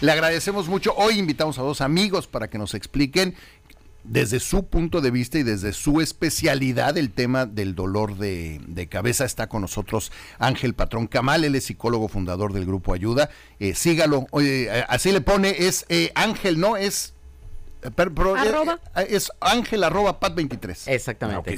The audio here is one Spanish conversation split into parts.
Le agradecemos mucho. Hoy invitamos a dos amigos para que nos expliquen desde su punto de vista y desde su especialidad el tema del dolor de, cabeza. Está con nosotros Ángel Patrón Camal, él es psicólogo fundador del grupo Ayuda. Eh, sígalo, eh, así le pone, es eh, Ángel, ¿no? Es eh, eh, eh, es ángel arroba pat 23. Exactamente.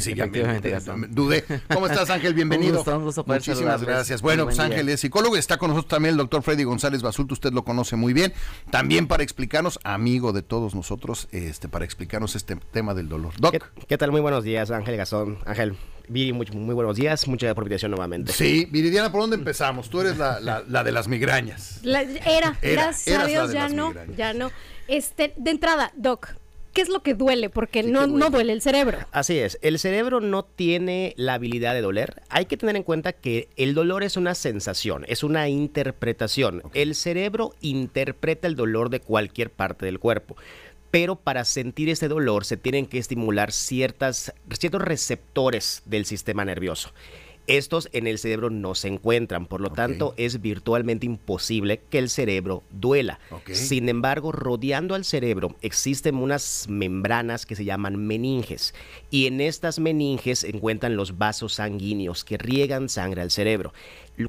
dudé. ¿Cómo estás, Ángel? Bienvenido. un gusto, Muchísimas gracias. Bueno, pues Ángel es psicólogo. Está con nosotros también el doctor Freddy González Basulto. Usted lo conoce muy bien. También para explicarnos, amigo de todos nosotros, este para explicarnos este tema del dolor. Doc. ¿Qué, tal? Muy buenos días, Ángel Gazón. Ángel, Viri, muy, muy, buenos días. Muchas gracias por invitación nuevamente. Sí, Viridiana, ¿por dónde empezamos? Tú eres la, la, de las migrañas. era, gracias a Dios, ya no, ya no. Este, de entrada, Doc, ¿qué es lo que duele? Porque no, duele. no duele el cerebro. Así es, el cerebro no tiene la habilidad de doler. Hay que tener en cuenta que el dolor es una sensación, es una interpretación. El cerebro interpreta el dolor de cualquier parte del cuerpo pero para sentir ese dolor se tienen que estimular ciertas, ciertos receptores del sistema nervioso. Estos en el cerebro no se encuentran, por lo tanto es virtualmente imposible que el cerebro duela. Sin embargo, rodeando al cerebro existen unas membranas que se llaman meninges y en estas meninges se encuentran los vasos sanguíneos que riegan sangre al cerebro.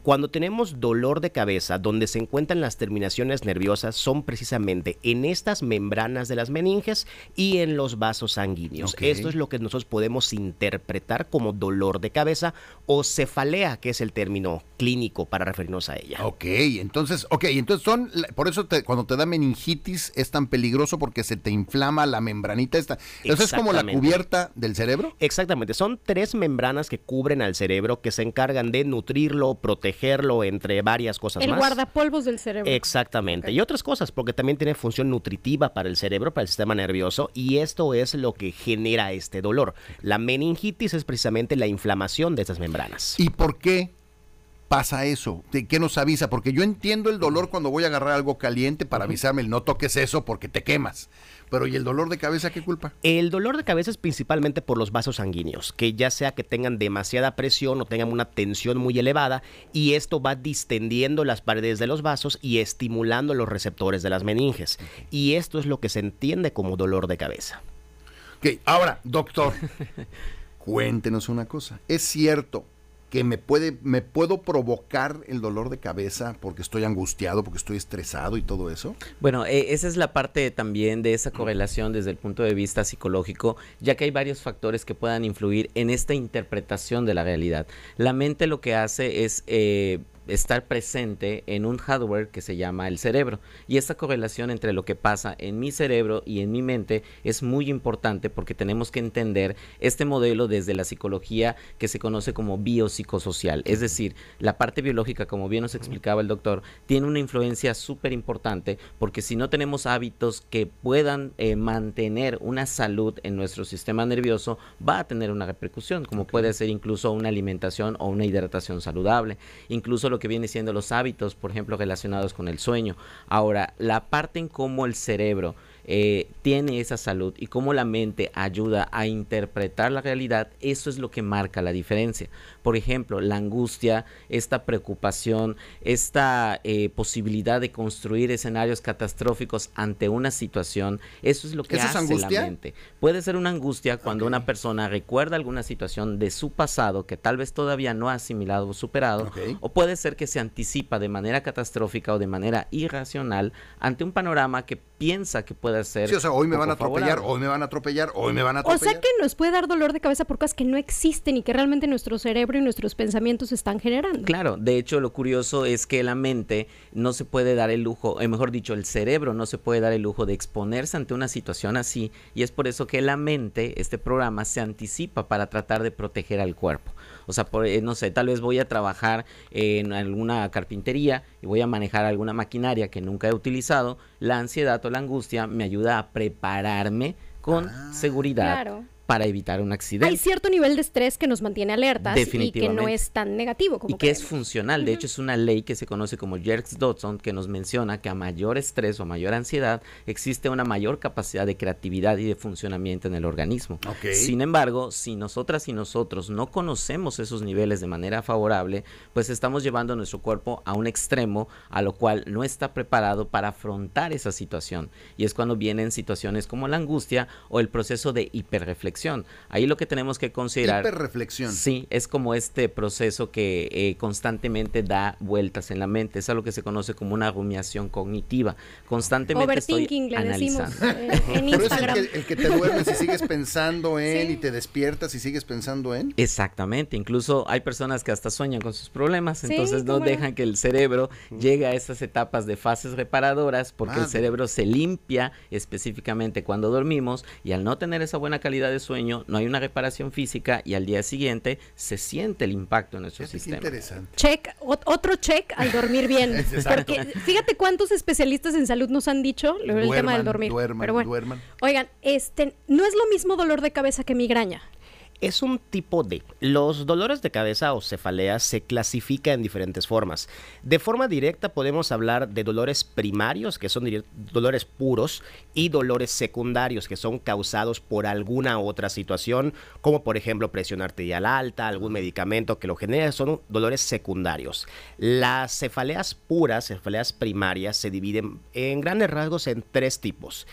Cuando tenemos dolor de cabeza, donde se encuentran las terminaciones nerviosas son precisamente en estas membranas de las meninges y en los vasos sanguíneos. Esto es lo que nosotros podemos interpretar como dolor de cabeza o cefalea, que es el término clínico para referirnos a ella. Ok, entonces, ok, entonces son, por eso cuando te da meningitis es tan peligroso porque se te inflama la membranita esta. Entonces es como la cubierta del cerebro. Exactamente, son tres membranas que cubren al cerebro que se encargan de nutrirlo, protegerlo, entre varias cosas más. El guardapolvos del cerebro. Exactamente. Y otras cosas, porque también tiene función nutritiva para el cerebro, para el sistema nervioso, y esto es lo que genera este dolor. La meningitis es precisamente la inflamación de estas membranas. ¿Y por qué pasa eso? ¿De qué nos avisa? Porque yo entiendo el dolor cuando voy a agarrar algo caliente para avisarme el no toques eso porque te quemas. Pero ¿y el dolor de cabeza qué culpa? El dolor de cabeza es principalmente por los vasos sanguíneos, que ya sea que tengan demasiada presión o tengan una tensión muy elevada y esto va distendiendo las paredes de los vasos y estimulando los receptores de las meninges. Y esto es lo que se entiende como dolor de cabeza. Ok, ahora, doctor, cuéntenos una cosa. ¿Es cierto que me puede me puedo provocar el dolor de cabeza porque estoy angustiado, porque estoy estresado y todo eso? Bueno, eh, esa es la parte también de esa correlación desde el punto de vista psicológico, ya que hay varios factores que puedan influir en esta interpretación de la realidad. La mente lo que hace es eh, estar presente en un hardware que se llama el cerebro. Y esta correlación entre lo que pasa en mi cerebro y en mi mente es muy importante porque tenemos que entender este modelo desde la psicología que se conoce como biopsicosocial. Es decir, la parte biológica, como bien nos explicaba el doctor, tiene una influencia súper importante porque si no tenemos hábitos que puedan eh, mantener una salud en nuestro sistema nervioso, va a tener una repercusión, como puede ser incluso una alimentación o una hidratación saludable. Incluso lo que viene siendo los hábitos, por ejemplo, relacionados con el sueño. Ahora, la parte en cómo el cerebro eh, tiene esa salud y cómo la mente ayuda a interpretar la realidad, eso es lo que marca la diferencia. Por ejemplo, la angustia, esta preocupación, esta eh, posibilidad de construir escenarios catastróficos ante una situación, eso es lo que hace la mente. Puede ser una angustia cuando una persona recuerda alguna situación de su pasado que tal vez todavía no ha asimilado o superado, o puede ser que se anticipa de manera catastrófica o de manera irracional ante un panorama que piensa que puede ser. Sí, o sea, hoy me van a atropellar, hoy me van a atropellar, hoy me van a atropellar. O sea que nos puede dar dolor de cabeza por cosas que no existen y que realmente nuestro cerebro y nuestros pensamientos están generando. Claro, de hecho lo curioso es que la mente no se puede dar el lujo, o mejor dicho, el cerebro no se puede dar el lujo de exponerse ante una situación así y es por eso que la mente, este programa, se anticipa para tratar de proteger al cuerpo. O sea, por, eh, no sé, tal vez voy a trabajar en alguna carpintería y voy a manejar alguna maquinaria que nunca he utilizado. La ansiedad o la angustia me ayuda a prepararme con ah. seguridad para evitar un accidente. Hay cierto nivel de estrés que nos mantiene alertas y que no es tan negativo como Y que es funcional. De hecho, es una ley que se conoce como Yerkes-Dodson que nos menciona que a mayor estrés o mayor ansiedad existe una mayor capacidad de creatividad y de funcionamiento en el organismo. Sin embargo, si nosotras y nosotros no conocemos esos niveles de manera favorable, pues estamos llevando a nuestro cuerpo a un extremo a lo cual no está preparado para afrontar esa situación. Y es cuando vienen situaciones como la angustia o el proceso de hiperreflexión. Ahí lo que tenemos que considerar... Hiperreflexión. Sí, es como este proceso que eh, constantemente da vueltas en la mente. Es algo que se conoce como una rumiación cognitiva. Constantemente estoy le analizando. decimos eh, en Instagram. es el que, te duermes y sigues pensando en y te despiertas y sigues pensando en. Exactamente. Incluso hay personas que hasta sueñan con sus problemas, entonces no dejan que el cerebro llegue a esas etapas de fases reparadoras porque el cerebro se limpia específicamente cuando dormimos y al no tener esa buena calidad de sueño no hay una reparación física y al día siguiente se siente el impacto en nuestro sistema. Interesante. Check, otro check al dormir bien. porque fíjate cuántos especialistas en salud nos han dicho el tema del dormir. duerman. Oigan, este no es lo mismo dolor de cabeza que migraña es un tipo de. Los dolores de cabeza o cefaleas se clasifican en diferentes formas. De forma directa podemos hablar de dolores primarios, que son dolores puros, y dolores secundarios, que son causados por alguna otra situación, como por ejemplo presión arterial alta, algún medicamento que lo genera, son dolores secundarios. Las cefaleas puras, cefaleas primarias, se dividen en grandes rasgos en tres tipos.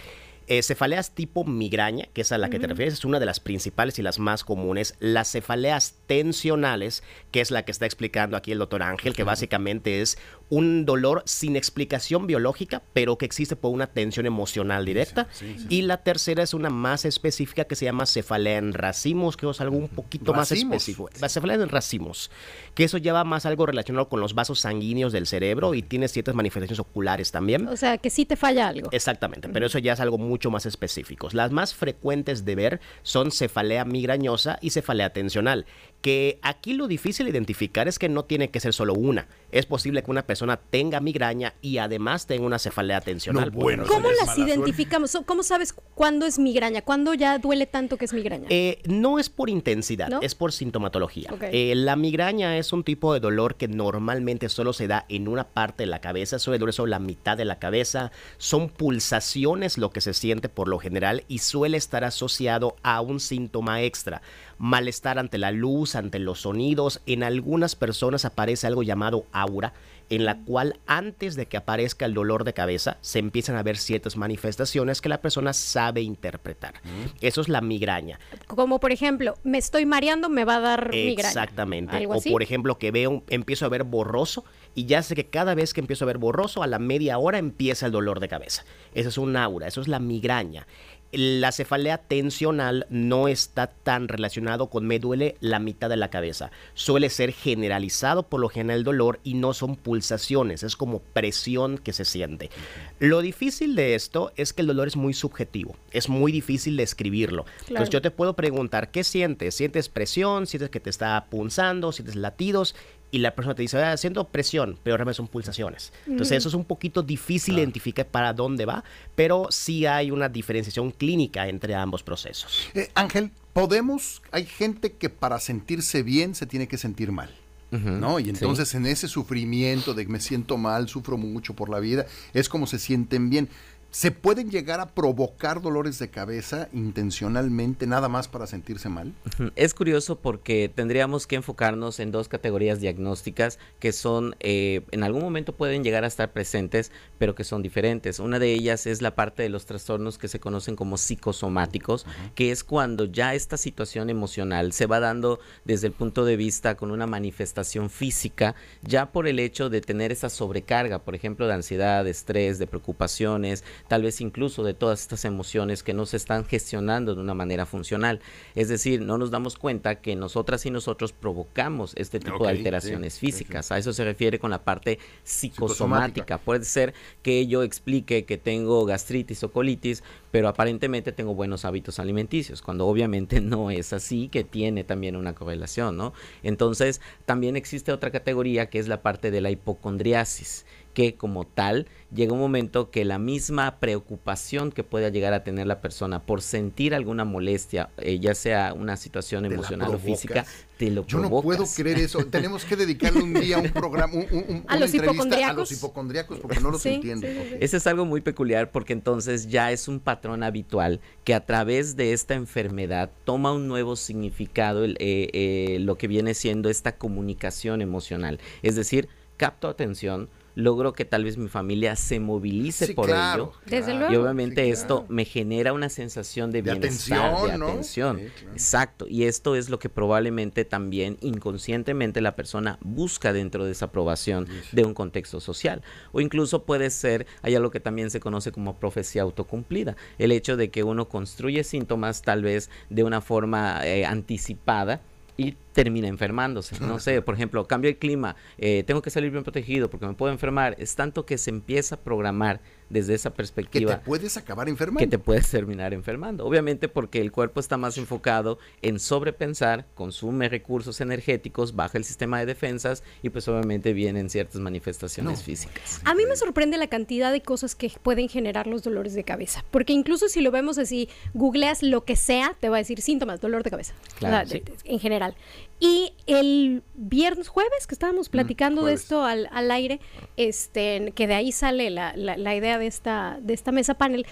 Eh, cefaleas tipo migraña, que es a la que te refieres, es una de las principales y las más comunes. Las cefaleas tensionales, que es la que está explicando aquí el doctor Ángel, que básicamente es un dolor sin explicación biológica, pero que existe por una tensión emocional directa. y la tercera es una más específica que se llama cefalea en racimos, que es algo un poquito más específico. La cefalea en racimos, que eso lleva más algo relacionado con los vasos sanguíneos del cerebro y tiene ciertas manifestaciones oculares también. O sea, que sí te falla algo. Exactamente, pero eso ya es algo mucho más específico. Las más frecuentes de ver son cefalea migrañosa y cefalea tensional que aquí lo difícil de identificar es que no tiene que ser solo una. Es posible que una persona tenga migraña y además tenga una cefalea tensional. bueno, ¿Cómo las identificamos? ¿Cómo sabes cuándo es migraña? ¿Cuándo ya duele tanto que es migraña? Eh, no es por intensidad, es por sintomatología. Eh, la migraña es un tipo de dolor que normalmente solo se da en una parte de la cabeza, suele duele solo la mitad de la cabeza. Son pulsaciones lo que se siente por lo general y suele estar asociado a un síntoma extra malestar ante la luz, ante los sonidos. En algunas personas aparece algo llamado aura, en la cual antes de que aparezca el dolor de cabeza se empiezan a ver ciertas manifestaciones que la persona sabe interpretar. Mm. Eso es la migraña. Como por ejemplo, me estoy mareando, me va a dar migraña. Exactamente. O por ejemplo, que veo, empiezo a ver borroso y ya sé que cada vez que empiezo a ver borroso, a la media hora empieza el dolor de cabeza. Eso es un aura, eso es la migraña la cefalea tensional no está tan relacionado con me duele la mitad de la cabeza. Suele ser generalizado por lo general el dolor y no son pulsaciones, es como presión que se siente. Lo difícil de esto es que el dolor es muy subjetivo, es muy difícil describirlo. Entonces yo te puedo preguntar, ¿qué sientes? ¿Sientes presión? ¿Sientes que te está punzando? ¿Sientes latidos? Y la persona te dice, ah, siento presión, pero realmente son pulsaciones. Entonces eso es un poquito difícil de identificar para dónde va, pero sí hay una diferenciación clínica entre ambos procesos. Eh, Ángel, podemos, hay gente que para sentirse bien se tiene que sentir mal. ¿No? Y entonces en ese sufrimiento de que me siento mal, sufro mucho por la vida, es como se sienten bien se pueden llegar a provocar dolores de cabeza intencionalmente nada más para sentirse mal? Es curioso porque tendríamos que enfocarnos en dos categorías diagnósticas que son, eh, en algún momento pueden llegar a estar presentes, pero que son diferentes. Una de ellas es la parte de los trastornos que se conocen como psicosomáticos, que es cuando ya esta situación emocional se va dando desde el punto de vista con una manifestación física, ya por el hecho de tener esa sobrecarga, por ejemplo, de ansiedad, de estrés, de preocupaciones, tal vez incluso de todas estas emociones que no se están gestionando de una manera funcional. Es decir, no nos damos cuenta que nosotras y nosotros provocamos este tipo de alteraciones físicas. A eso se refiere con la parte psicosomática. Puede ser que yo explique que tengo gastritis o colitis, pero aparentemente tengo buenos hábitos alimenticios, cuando obviamente no es así, que tiene también una correlación, ¿no? Entonces, también existe otra categoría que es la parte de la hipocondriasis que como tal llega un momento que la misma preocupación que pueda llegar a tener la persona por sentir alguna molestia, eh, ya sea una situación emocional o física, te lo Yo no puedo creer eso. Tenemos que dedicarle un día a un programa, un, a, los a los hipocondriacos porque no los entiendo. Ese es algo muy peculiar porque entonces ya es un patrón habitual que a través de esta enfermedad toma un nuevo significado eh, eh, lo que viene siendo esta comunicación emocional. Es decir, capto atención, logro que tal vez mi familia se movilice por ello. Desde luego. Y obviamente esto me genera una sensación de, bienestar, de atención. Exacto. Y esto es lo que probablemente también inconscientemente la persona busca dentro de esa aprobación de un contexto social. O incluso puede ser, hay algo que también se conoce como profecía autocumplida. El hecho de que uno construye síntomas tal vez de una forma eh, anticipada y termina enfermándose. No sé, por ejemplo, cambio el clima, eh, tengo que salir bien protegido porque me puedo enfermar. Es tanto que se empieza a programar desde esa perspectiva. Que te puedes acabar enfermando. Que te puedes terminar enfermando. Obviamente porque el cuerpo está más enfocado en sobrepensar, consume recursos energéticos, baja el sistema de defensas y pues obviamente vienen ciertas manifestaciones físicas. A mí me sorprende la cantidad de cosas que pueden generar los dolores de cabeza. Porque incluso si lo vemos así, googleas lo que sea, te va a decir síntomas, dolor de cabeza. Claro, en general. Y el viernes, jueves, que estábamos platicando de esto al, al, aire, este, que de ahí sale la, la, idea de esta, de esta mesa panel,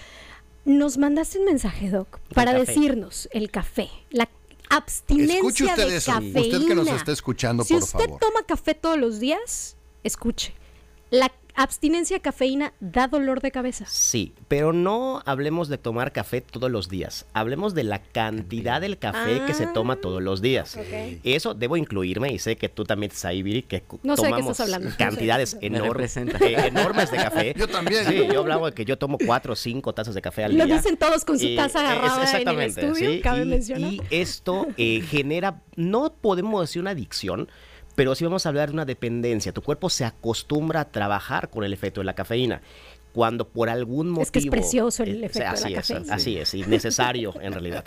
nos mandaste un mensaje, Doc, para decirnos el café, la abstinencia de cafeína. Usted que nos está escuchando, si usted toma café todos los días, escuche. La abstinencia cafeína da dolor de cabeza. Sí, pero no hablemos de tomar café todos los días. Hablemos de la cantidad del café que se toma ah, todos los días. Eso debo incluirme y sé que tú también, Saibiri, que no tomamos cantidades enormes, enormes de café. Yo también. Sí, yo hablaba de que yo tomo cuatro o cinco tazas de café al día. Lo dicen todos con su taza agarrada en el estudio, cabe y, mencionar. Y esto eh, genera, no podemos decir una adicción, pero si vamos a hablar de una dependencia, tu cuerpo se acostumbra a trabajar con el efecto de la cafeína. Cuando por algún motivo... Es que es precioso el efecto de la cafeína. Es, así es, innecesario en realidad.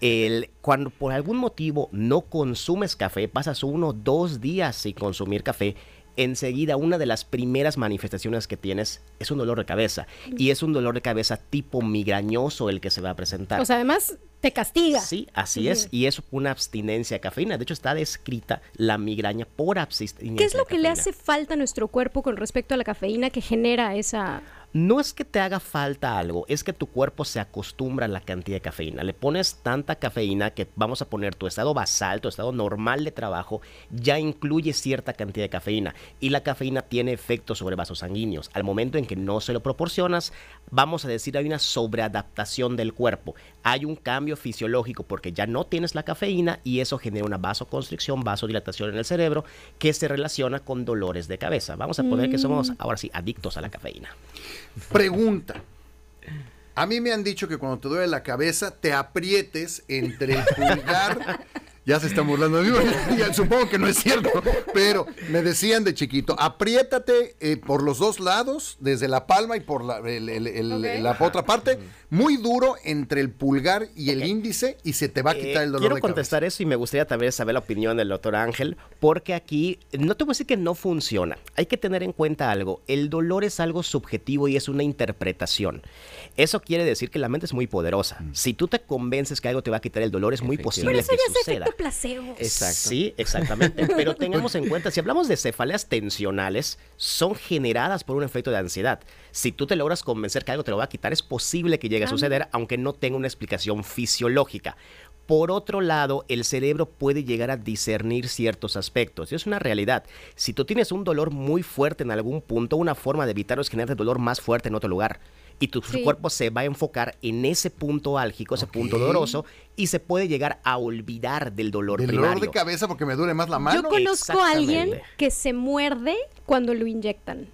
El, cuando por algún motivo no consumes café, pasas uno o dos días sin consumir café, enseguida una de las primeras manifestaciones que tienes es un dolor de cabeza. Y es un dolor de cabeza tipo migrañoso el que se va a presentar. O sea, además te castiga. Sí, así es. Y es una abstinencia de cafeína. De hecho, está descrita la migraña por abstinencia. ¿Qué es lo que le hace falta a nuestro cuerpo con respecto a la cafeína que genera esa no es que te haga falta algo, es que tu cuerpo se acostumbra a la cantidad de cafeína. Le pones tanta cafeína que vamos a poner tu estado basal, tu estado normal de trabajo, ya incluye cierta cantidad de cafeína. Y la cafeína tiene efectos sobre vasos sanguíneos. Al momento en que no se lo proporcionas, vamos a decir hay una sobreadaptación del cuerpo. Hay un cambio fisiológico porque ya no tienes la cafeína y eso genera una vasoconstricción, vasodilatación en el cerebro que se relaciona con dolores de cabeza. Vamos a poner que somos mm. ahora sí adictos a la cafeína. Pregunta. A mí me han dicho que cuando te duele la cabeza te aprietes entre el pulgar ya se están burlando de mí. Supongo que no es cierto, pero me decían de chiquito, apriétate eh, por los dos lados, desde la palma y por la, la otra parte, muy duro entre el pulgar y el índice y se te va a quitar el dolor. Quiero contestar eso y me gustaría también saber la opinión del doctor Ángel, porque aquí no te voy a decir que no funciona. Hay que tener en cuenta algo. El dolor es algo subjetivo y es una interpretación. Eso quiere decir que la mente es muy poderosa. Mm. Si tú te convences que algo te va a quitar el dolor, es muy posible que suceda placebo. Exacto. Sí, exactamente. Pero tengamos en cuenta, si hablamos de cefaleas tensionales, son generadas por un efecto de ansiedad. Si tú te logras convencer que algo te lo va a quitar, es posible que llegue a suceder, aunque no tenga una explicación fisiológica. Por otro lado, el cerebro puede llegar a discernir ciertos aspectos. Y es una realidad. Si tú tienes un dolor muy fuerte en algún punto, una forma de evitarlo es generar dolor más fuerte en otro lugar y tu cuerpo se va a enfocar en ese punto álgico, ese punto doloroso, y se puede llegar a olvidar del dolor del dolor de cabeza porque me duele más la mano. Yo conozco a alguien que se muerde cuando lo inyectan.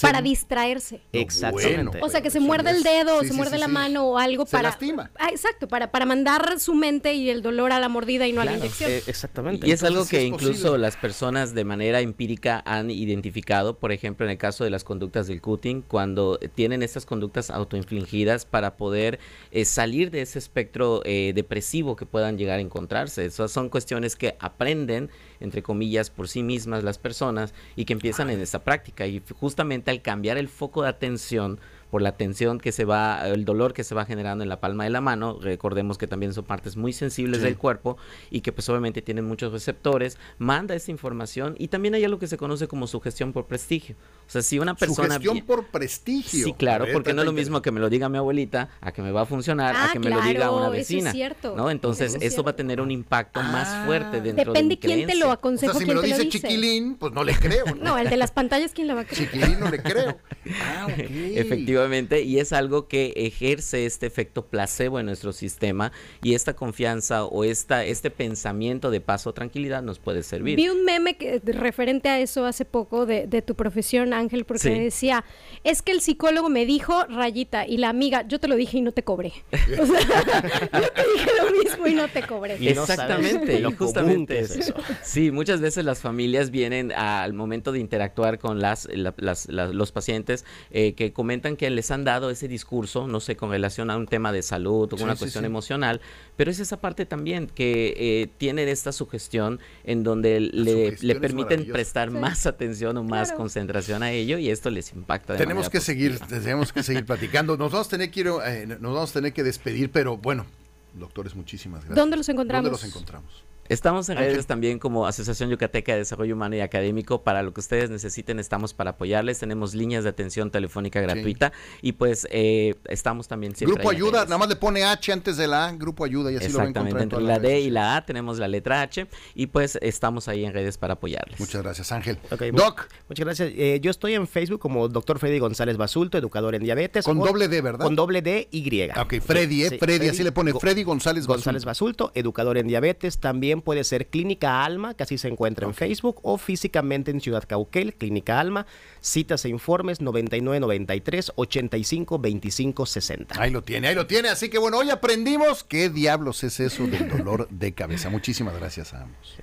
Para distraerse. Exactamente. o sea, que se muerde el dedo, o se muerde la mano o algo se para. lastima. Ah, exacto, para, para mandar su mente y el dolor a la mordida y no a la inyección. Eh, exactamente. Y es algo que sí es incluso posible. las personas de manera empírica han identificado, por ejemplo, en el caso de las conductas del cutting, cuando tienen estas conductas autoinfligidas para poder eh, salir de ese espectro eh, depresivo que puedan llegar a encontrarse. Esas son cuestiones que aprenden, entre comillas, por sí mismas las personas y que empiezan en esta práctica. Y justamente al cambiar el foco de atención, por la tensión que se va, el dolor que se va generando en la palma de la mano. Recordemos que también son partes muy sensibles del cuerpo y que pues obviamente tienen muchos receptores. Manda esa información y también hay algo que se conoce como sugestión por prestigio. O sea, si una persona... Sugestión por prestigio. Sí, claro, ver, porque no es lo mismo que me lo diga mi abuelita, a que me va a funcionar, Ah, a que me lo diga una eso es vecina. cierto. ¿no? Entonces, Eso es eso va a tener un impacto Ah. más fuerte dentro de Depende mi quién te lo O aconseja, sea, si me lo te dice lo dice. chiquilín, pues no le creo. ¿no? No, el de las pantallas, ¿quién la va a creer? Chiquilín no le creo. Ah, ok. Efectivamente, y es algo que ejerce este efecto placebo en nuestro sistema y esta confianza o esta, este pensamiento de paz o tranquilidad nos puede servir. Vi un meme que, referente a eso hace poco de, de tu profesión, Ángel, porque Sí. decía, es que el psicólogo me dijo, rayita, y la amiga, yo te lo dije y no te cobré. O sea, yo te dije lo mismo y no te cobré. Y Exactamente, y justamente es eso. eso. Sí, muchas veces las familias vienen al momento de interactuar con las, la- las- la- los pacientes eh, que comentan que les han dado ese discurso, no sé, con relación a un tema de salud o Sí, una sí, cuestión sí. emocional, pero es esa parte también que eh, tienen esta sugestión en donde le, sugestión le permiten prestar Sí. más atención o más Claro. concentración a ello y esto les impacta. De Tenemos que positiva. seguir, tenemos que seguir platicando. Nos vamos a tener que ir, eh, nos vamos a tener que despedir, pero bueno, doctores, muchísimas gracias. ¿Dónde los encontramos? ¿Dónde los encontramos? Estamos en redes también como Asociación Yucateca de Desarrollo Humano y Académico. Para lo que ustedes necesiten, estamos para apoyarles. Tenemos líneas de atención telefónica gratuita y pues eh, estamos también siempre. Grupo Ayuda, nada más le pone H antes de la A, Grupo Ayuda, y así lo a Exactamente, en entre todas la D y la A tenemos la letra H y pues estamos ahí en redes para apoyarles. Muchas gracias, Ángel. Ok, mu- Doc, Muchas gracias. Eh, yo estoy en Facebook como Dr. Freddy González Basulto, educador en diabetes. con o- doble D, ¿verdad? Con doble D y. Ok, Freddy, ¿eh? Sí, Freddy, así le pone Freddy González González Basulto. Basulto, educador en diabetes. También puede ser Clínica Alma, que así se encuentra en Facebook, o físicamente en Ciudad Cauquel, Clínica Alma. Citas e informes 9993 85 25 60. Ahí lo tiene, ahí lo tiene. Así que bueno, hoy aprendimos qué diablos es eso del dolor de cabeza. Muchísimas gracias a ambos.